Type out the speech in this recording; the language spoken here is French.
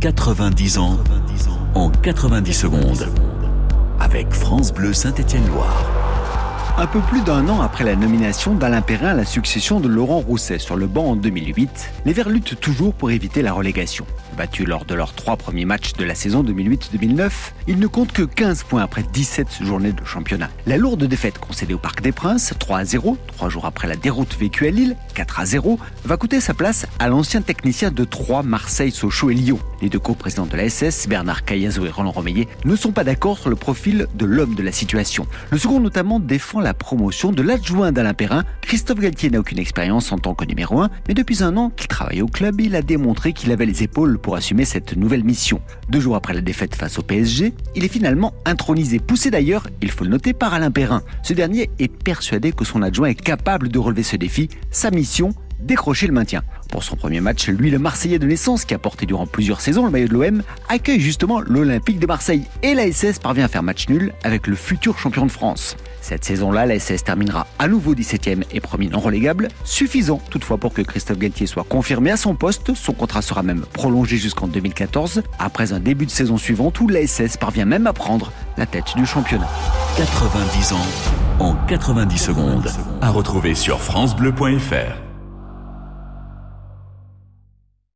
90 ans en 90 secondes. Avec France Bleu Saint-Étienne-Loire. Un peu plus d'un an après la nomination d'Alain Perrin à la succession de Laurent Rousset sur le banc en 2008, les Verts luttent toujours pour éviter la relégation. Battus lors de leurs trois premiers matchs de la saison 2008-2009, ils ne comptent que 15 points après 17 journées de championnat. La lourde défaite concédée au Parc des Princes, 3 à 0, trois jours après la déroute vécue à Lille, 4 à 0, va coûter sa place à l'ancien technicien de 3 Marseille, Sochaux et Lyon. Les deux co-présidents de la SS, Bernard Cayazo et Roland Romeillet, ne sont pas d'accord sur le profil de l'homme de la situation. Le second notamment défend la promotion de l'adjoint d'Alain Perrin. Christophe Galtier n'a aucune expérience en tant que numéro 1, mais depuis un an qu'il travaille au club, il a démontré qu'il avait les épaules pour assumer cette nouvelle mission. Deux jours après la défaite face au PSG, il est finalement intronisé, poussé d'ailleurs, il faut le noter, par Alain Perrin. Ce dernier est persuadé que son adjoint est capable de relever ce défi. Sa mission, décrocher le maintien. Pour son premier match, lui, le Marseillais de naissance, qui a porté durant plusieurs saisons le maillot de l'OM, accueille justement l'Olympique de Marseille. Et la SS parvient à faire match nul avec le futur champion de France. Cette saison-là, la SS terminera à nouveau 17e et premier non relégable, suffisant toutefois pour que Christophe Galtier soit confirmé à son poste. Son contrat sera même prolongé jusqu'en 2014, après un début de saison suivante où la SS parvient même à prendre la tête du championnat. 90 ans en 90 secondes. À retrouver sur FranceBleu.fr.